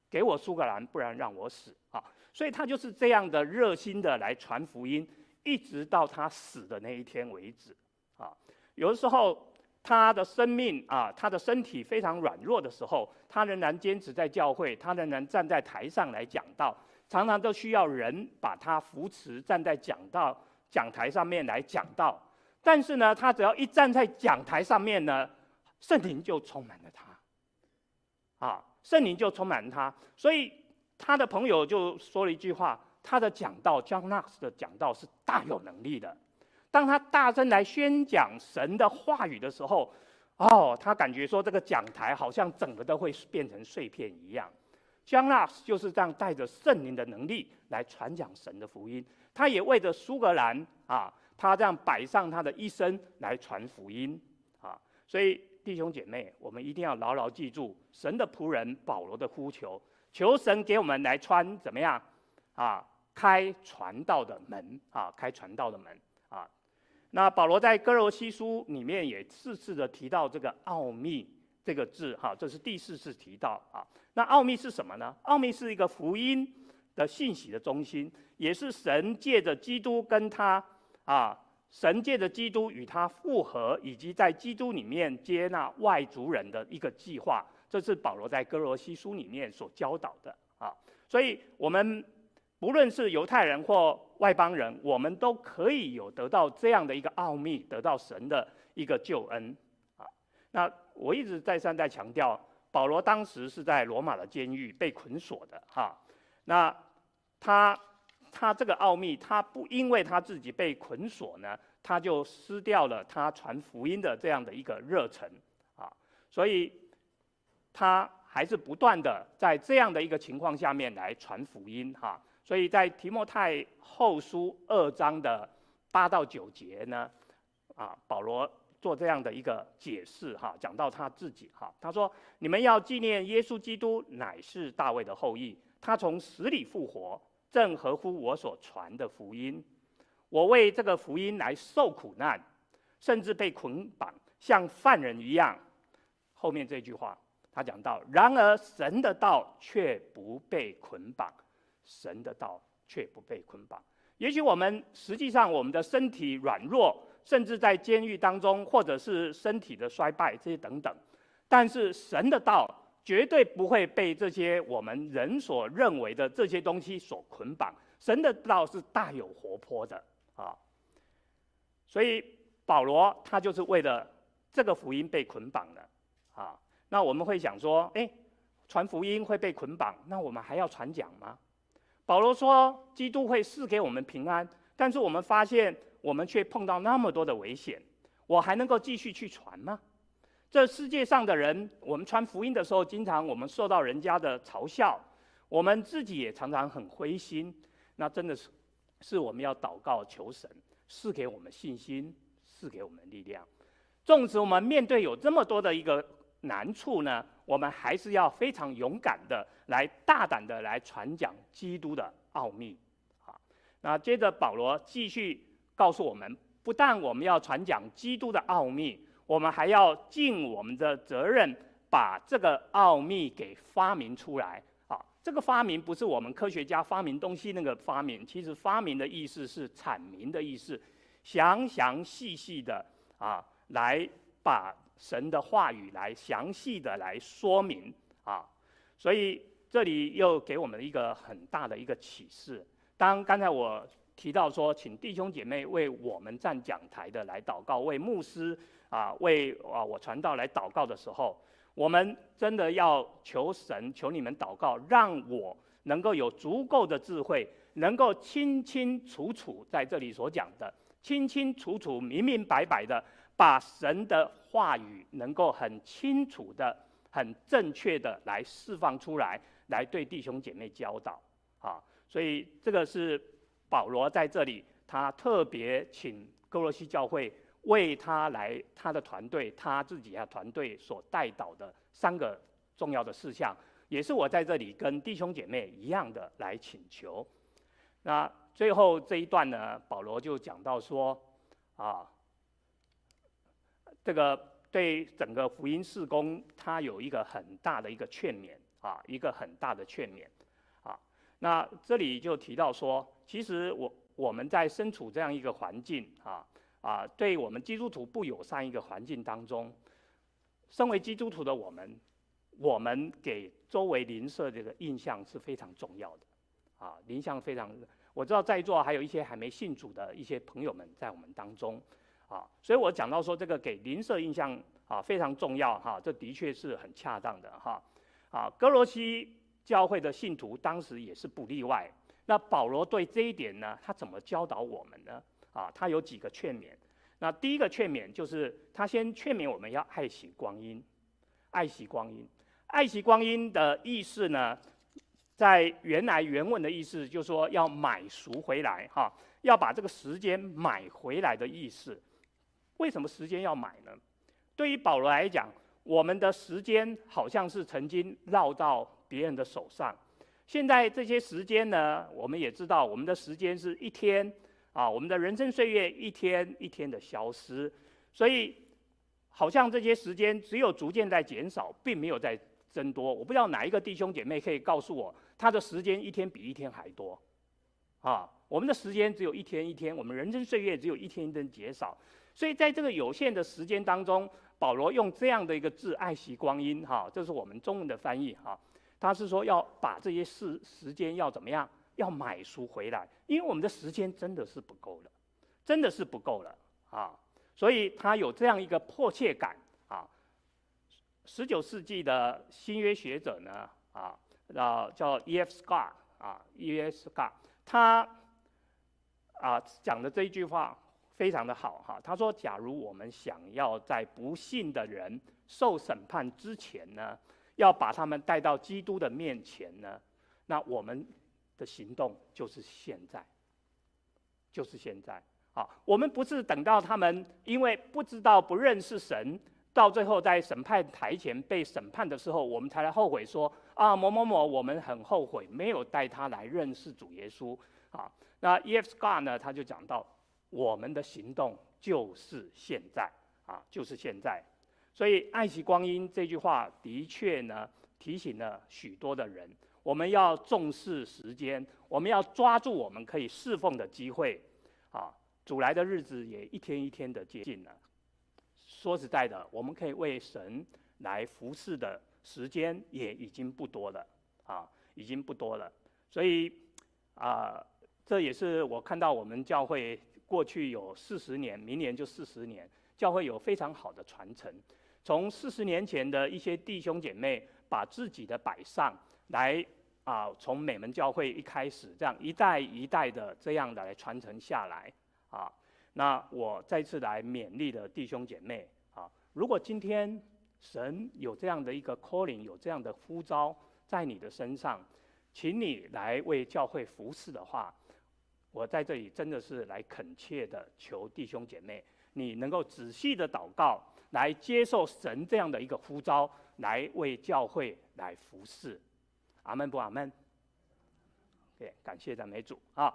给我苏格兰，不然让我死。”啊，所以他就是这样的热心的来传福音。一直到他死的那一天为止，啊，有的时候他的生命啊，他的身体非常软弱的时候，他仍然坚持在教会，他仍然站在台上来讲道，常常都需要人把他扶持，站在讲道讲台上面来讲道。但是呢，他只要一站在讲台上面呢，圣灵就充满了他，啊，圣灵就充满他，所以他的朋友就说了一句话。他的讲道，John Knox 的讲道是大有能力的。当他大声来宣讲神的话语的时候，哦，他感觉说这个讲台好像整个都会变成碎片一样。John Knox 就是这样带着圣灵的能力来传讲神的福音。他也为着苏格兰啊，他这样摆上他的一生来传福音啊。所以弟兄姐妹，我们一定要牢牢记住神的仆人保罗的呼求，求神给我们来穿怎么样啊？开传道的门啊，开传道的门啊。那保罗在哥罗西书里面也四次的提到这个奥秘这个字哈，这是第四次提到啊。那奥秘是什么呢？奥秘是一个福音的信息的中心，也是神借着基督跟他啊，神借着基督与他复合，以及在基督里面接纳外族人的一个计划。这是保罗在哥罗西书里面所教导的啊。所以我们。不论是犹太人或外邦人，我们都可以有得到这样的一个奥秘，得到神的一个救恩啊。那我一直再三在强调，保罗当时是在罗马的监狱被捆锁的哈。那他他这个奥秘，他不因为他自己被捆锁呢，他就失掉了他传福音的这样的一个热忱啊。所以他还是不断的在这样的一个情况下面来传福音哈。所以在提摩太后书二章的八到九节呢，啊，保罗做这样的一个解释哈，讲到他自己哈，他说：你们要纪念耶稣基督乃是大卫的后裔，他从死里复活，正合乎我所传的福音。我为这个福音来受苦难，甚至被捆绑，像犯人一样。后面这句话，他讲到：然而神的道却不被捆绑。神的道却不被捆绑。也许我们实际上我们的身体软弱，甚至在监狱当中，或者是身体的衰败这些等等，但是神的道绝对不会被这些我们人所认为的这些东西所捆绑。神的道是大有活泼的啊！所以保罗他就是为了这个福音被捆绑的啊。那我们会想说，哎，传福音会被捆绑，那我们还要传讲吗？保罗说：“基督会赐给我们平安，但是我们发现，我们却碰到那么多的危险，我还能够继续去传吗？这世界上的人，我们传福音的时候，经常我们受到人家的嘲笑，我们自己也常常很灰心。那真的是，是我们要祷告求神赐给我们信心，赐给我们力量。纵使我们面对有这么多的一个。”难处呢，我们还是要非常勇敢的来大胆的来传讲基督的奥秘。好，那接着保罗继续告诉我们，不但我们要传讲基督的奥秘，我们还要尽我们的责任，把这个奥秘给发明出来。啊，这个发明不是我们科学家发明东西那个发明，其实发明的意思是阐明的意思，详详细细的啊，来把神的话语来详细的来说明啊。所以这里又给我们一个很大的一个启示。当刚才我提到说，请弟兄姐妹为我们站讲台的来祷告，为牧师啊，为啊我传道来祷告的时候，我们真的要求神，求你们祷告，让我能够有足够的智慧，能够清清楚楚在这里所讲的，清清楚楚、明明白白的，把神的话语能够很清楚的、很正确的来释放出来，来对弟兄姐妹教导啊。所以这个是。保罗在这里，他特别请哥罗西教会为他来，他的团队，他自己啊团队所带导的三个重要的事项，也是我在这里跟弟兄姐妹一样的来请求。那最后这一段呢，保罗就讲到说，啊，这个对整个福音事工，他有一个很大的一个劝勉啊，一个很大的劝勉啊。那这里就提到说，其实我我们在身处这样一个环境啊啊，对我们基督徒不友善一个环境当中，身为基督徒的我们，我们给周围邻舍这个印象是非常重要的啊，印象非常。我知道在座还有一些还没信主的一些朋友们在我们当中啊，所以我讲到说这个给邻舍印象啊非常重要哈，这的确是很恰当的哈啊，格罗西。教会的信徒当时也是不例外。那保罗对这一点呢，他怎么教导我们呢？啊，他有几个劝勉。那第一个劝勉就是他先劝勉我们要爱惜光阴，爱惜光阴。爱惜光阴的意思呢，在原来原文的意思就是说要买赎回来哈，要把这个时间买回来的意思。为什么时间要买呢？对于保罗来讲，我们的时间好像是曾经绕到。别人的手上，现在这些时间呢，我们也知道，我们的时间是一天啊，我们的人生岁月一天一天的消失，所以好像这些时间只有逐渐在减少，并没有在增多。我不知道哪一个弟兄姐妹可以告诉我，他的时间一天比一天还多啊？我们的时间只有一天一天，我们人生岁月只有一天一天减少，所以在这个有限的时间当中，保罗用这样的一个字“爱惜光阴”哈，这是我们中文的翻译哈。他是说要把这些事时间要怎么样？要买书回来，因为我们的时间真的是不够了，真的是不够了啊！所以他有这样一个迫切感啊。十九世纪的新约学者呢啊，啊叫 E.F. Scott 啊，E.F. Scott，他啊讲的这一句话非常的好哈。他说：假如我们想要在不信的人受审判之前呢，要把他们带到基督的面前呢，那我们的行动就是现在，就是现在啊！我们不是等到他们因为不知道不认识神，到最后在审判台前被审判的时候，我们才来后悔说啊某某某，我们很后悔没有带他来认识主耶稣啊。那 E.F. Scott 呢，他就讲到我们的行动就是现在啊，就是现在。所以“爱惜光阴”这句话的确呢，提醒了许多的人，我们要重视时间，我们要抓住我们可以侍奉的机会。啊，主来的日子也一天一天的接近了。说实在的，我们可以为神来服侍的时间也已经不多了，啊，已经不多了。所以啊，这也是我看到我们教会过去有四十年，明年就四十年，教会有非常好的传承。从四十年前的一些弟兄姐妹把自己的摆上来啊，从美门教会一开始，这样一代一代的这样的来传承下来啊。那我再次来勉励的弟兄姐妹啊，如果今天神有这样的一个 calling，有这样的呼召在你的身上，请你来为教会服侍的话，我在这里真的是来恳切的求弟兄姐妹，你能够仔细的祷告。来接受神这样的一个呼召，来为教会来服侍，阿门不阿门？对，okay, 感谢赞美主啊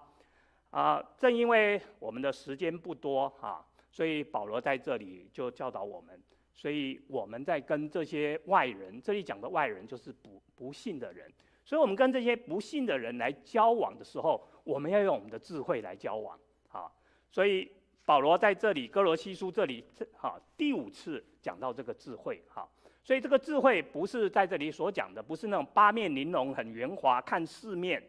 啊！正因为我们的时间不多啊，所以保罗在这里就教导我们，所以我们在跟这些外人，这里讲的外人就是不不信的人，所以我们跟这些不信的人来交往的时候，我们要用我们的智慧来交往啊。所以保罗在这里哥罗西书这里，这哈，第五次讲到这个智慧，哈。所以这个智慧不是在这里所讲的，不是那种八面玲珑、很圆滑、看四面。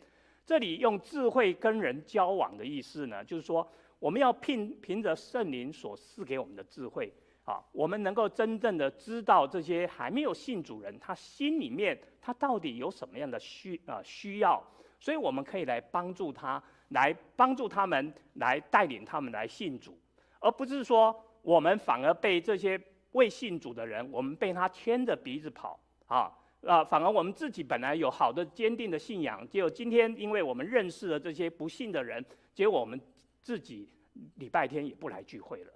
这里用智慧跟人交往的意思呢，就是说我们要凭凭着圣灵所赐给我们的智慧啊，我们能够真正的知道这些还没有信主人他心里面他到底有什么样的需啊需要，所以我们可以来帮助他，来帮助他们，来带领他们来信主，而不是说我们反而被这些。未信主的人，我们被他牵着鼻子跑啊啊！反而我们自己本来有好的坚定的信仰，结果今天因为我们认识了这些不信的人，结果我们自己礼拜天也不来聚会了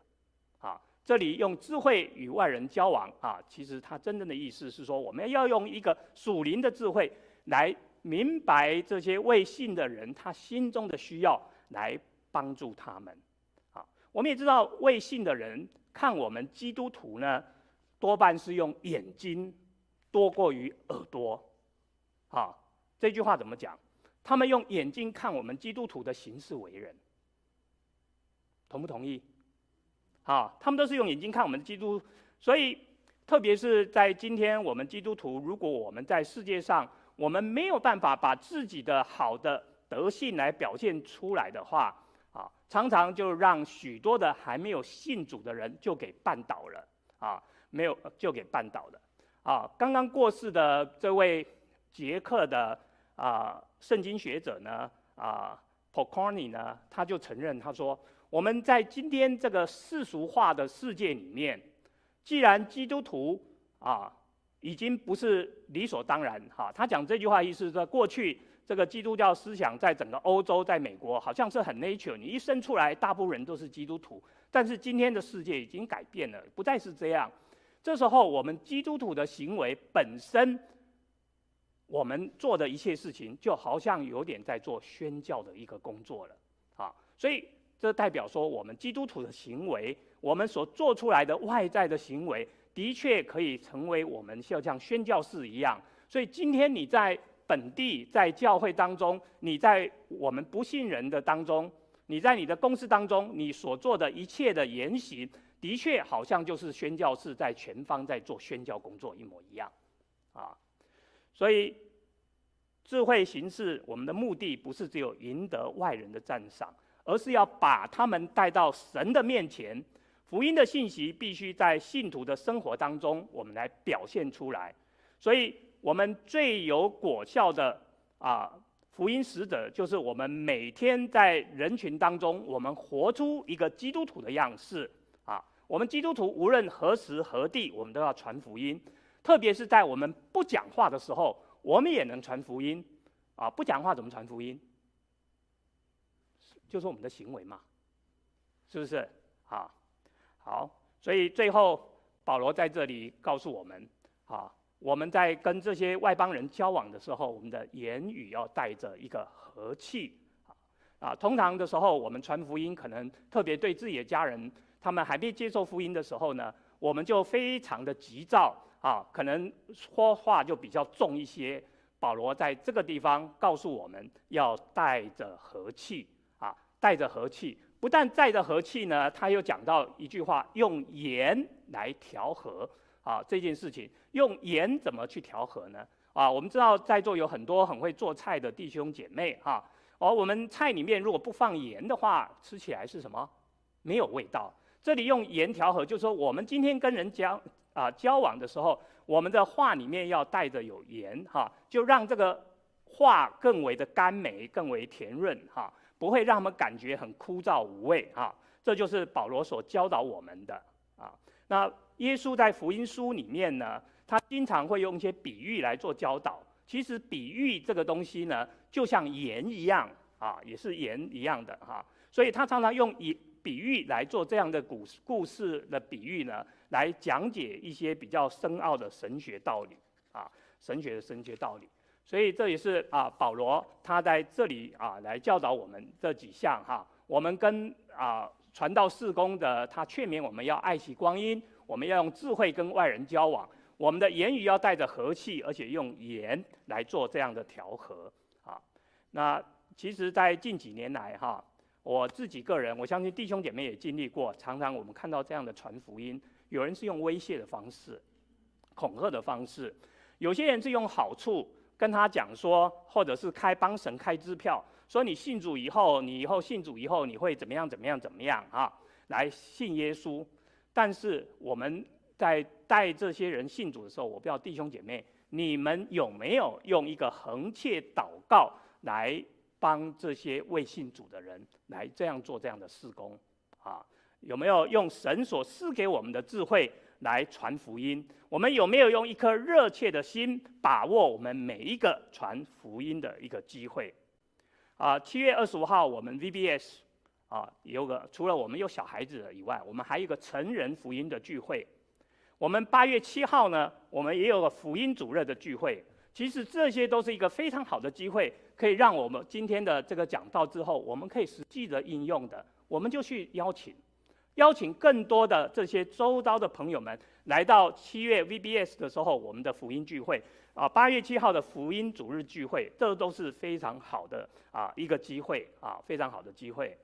啊！这里用智慧与外人交往啊，其实他真正的意思是说，我们要用一个属灵的智慧来明白这些未信的人他心中的需要，来帮助他们啊！我们也知道未信的人。看我们基督徒呢，多半是用眼睛多过于耳朵，啊，这句话怎么讲？他们用眼睛看我们基督徒的行事为人，同不同意？啊，他们都是用眼睛看我们基督，所以特别是在今天我们基督徒，如果我们在世界上，我们没有办法把自己的好的德性来表现出来的话。啊常常就让许多的还没有信主的人就给绊倒了啊，没有就给绊倒了啊。刚刚过世的这位捷克的啊圣经学者呢啊 Pokorny 呢，他就承认他说，我们在今天这个世俗化的世界里面，既然基督徒啊已经不是理所当然哈，他讲这句话意思是说过去。这个基督教思想在整个欧洲，在美国好像是很 nature，你一生出来，大部分人都是基督徒。但是今天的世界已经改变了，不再是这样。这时候，我们基督徒的行为本身，我们做的一切事情，就好像有点在做宣教的一个工作了啊。所以，这代表说，我们基督徒的行为，我们所做出来的外在的行为，的确可以成为我们就像宣教士一样。所以，今天你在。本地在教会当中，你在我们不信人的当中，你在你的公司当中，你所做的一切的言行，的确好像就是宣教士在全方在做宣教工作一模一样，啊，所以智慧行事，我们的目的不是只有赢得外人的赞赏，而是要把他们带到神的面前。福音的信息必须在信徒的生活当中，我们来表现出来，所以。我们最有果效的啊，福音使者，就是我们每天在人群当中，我们活出一个基督徒的样式啊。我们基督徒无论何时何地，我们都要传福音，特别是在我们不讲话的时候，我们也能传福音啊。不讲话怎么传福音？就是我们的行为嘛，是不是？啊，好，所以最后保罗在这里告诉我们啊。我们在跟这些外邦人交往的时候，我们的言语要带着一个和气啊。通常的时候，我们传福音，可能特别对自己的家人，他们还没接受福音的时候呢，我们就非常的急躁啊，可能说话就比较重一些。保罗在这个地方告诉我们要带着和气啊，带着和气。不但带着和气呢，他又讲到一句话，用盐来调和。啊，这件事情用盐怎么去调和呢？啊，我们知道在座有很多很会做菜的弟兄姐妹哈，而、我们菜里面如果不放盐的话，吃起来是什么？没有味道。这里用盐调和，就是说我们今天跟人交啊交往的时候，我们的话里面要带着有盐哈、就让这个话更为的甘美，更为甜润哈、不会让他们感觉很枯燥无味哈、啊。这就是保罗所教导我们的啊。那。耶稣在福音书里面呢，他经常会用一些比喻来做教导。其实比喻这个东西呢，就像盐一样啊，也是盐一样的哈。所以他常常用以比喻来做这样的故故事的比喻呢，来讲解一些比较深奥的神学道理啊，神学的神学道理。所以这也是啊，保罗他在这里啊来教导我们这几项哈。我们跟啊传道事工的，他劝勉我们要爱惜光阴，我们要用智慧跟外人交往，我们的言语要带着和气，而且用盐来做这样的调和啊。那其实，在近几年来哈，我自己个人，我相信弟兄姐妹也经历过，常常我们看到这样的传福音，有人是用威胁的方式、恐吓的方式，有些人是用好处跟他讲说，或者是开帮神开支票。说你信主以后，你以后信主以后，你会怎么样？怎么样？怎么样？啊，来信耶稣。但是我们在带这些人信主的时候，我不知道弟兄姐妹，你们有没有用一个恒切祷告来帮这些未信主的人来这样做这样的事工？啊，有没有用神所赐给我们的智慧来传福音？我们有没有用一颗热切的心把握我们每一个传福音的一个机会？啊，七月二十五号，我们 VBS 啊有个除了我们有小孩子的以外，我们还有一个成人福音的聚会。我们八月七号呢，我们也有个福音主日的聚会。其实这些都是一个非常好的机会，可以让我们今天的这个讲道之后，我们可以实际的应用的，我们就去邀请，邀请更多的这些周遭的朋友们来到七月 VBS 的时候，我们的福音聚会。啊，八月七号的福音主日聚会，这都是非常好的啊一个机会啊，非常好的机会。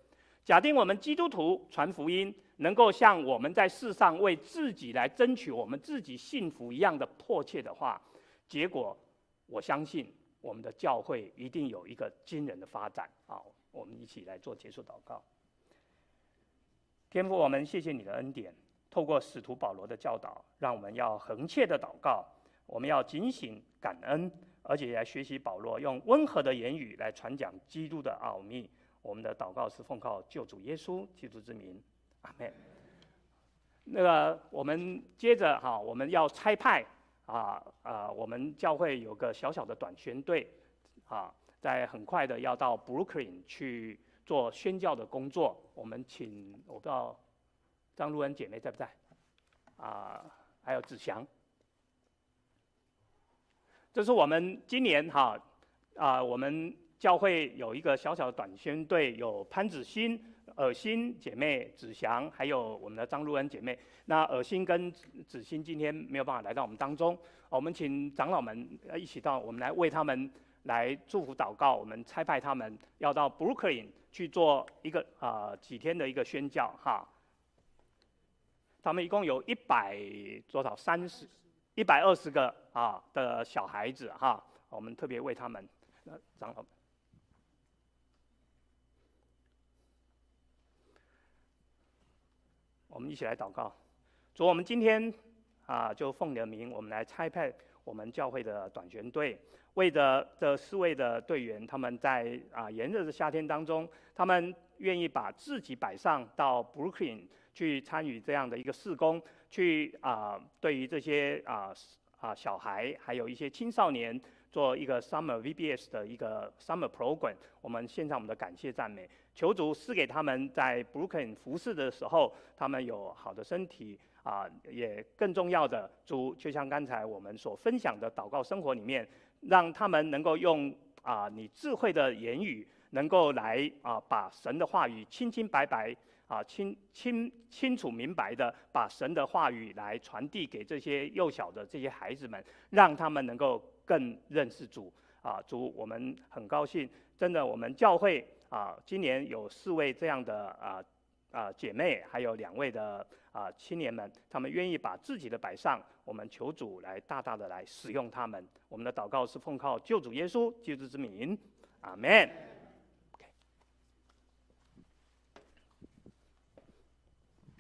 假定我们基督徒传福音，能够像我们在世上为自己来争取我们自己幸福一样的迫切的话，结果我相信我们的教会一定有一个惊人的发展好！我们一起来做结束祷告。天父，我们谢谢你的恩典，透过使徒保罗的教导，让我们要恒切的祷告。我们要警醒感恩，而且来学习保罗用温和的言语来传讲基督的奥秘。我们的祷告是奉靠救主耶稣基督之名，阿门。那个，我们接着哈，我们要差派啊啊，我们教会有个小小的短宣队啊，在很快的要到 Brooklyn 去做宣教的工作。我们请我不知道张露恩姐妹在不在啊？还有子祥。这是我们今年哈啊，我们教会有一个小小的短宣队，有潘子欣、尔欣姐妹、子祥，还有我们的张露恩姐妹。那尔欣跟子欣今天没有办法来到我们当中，我们请长老们一起到，我们来为他们来祝福祷告。我们差派他们要到 Brooklyn 去做一个啊几天的一个宣教哈。他们一共有一百多少三十。一百二十个啊的小孩子哈，我们特别为他们，长老们，我们一起来祷告。主，我们今天啊，就奉你的名，我们来差派我们教会的短宣队，为着这四位的队员，他们在啊炎热的夏天当中，他们愿意把自己摆上到 Brooklyn 去参与这样的一个事工。去啊、对于这些啊啊小孩，还有一些青少年，做一个 Summer VBS 的一个 Summer Program，我们献上我们的感谢赞美，求主赐给他们在 Brooklyn 服侍的时候，他们有好的身体啊、也更重要的，主就像刚才我们所分享的祷告生活里面，让他们能够用啊、你智慧的言语，能够来啊、把神的话语清清白白。啊，清清清楚明白的把神的话语来传递给这些幼小的这些孩子们，让他们能够更认识主。啊，主，我们很高兴，真的，我们教会啊，今年有四位这样的啊啊姐妹，还有两位的啊青年们，他们愿意把自己的摆上，我们求主来大大的来使用他们。我们的祷告是奉靠救主耶稣基督之名，阿门。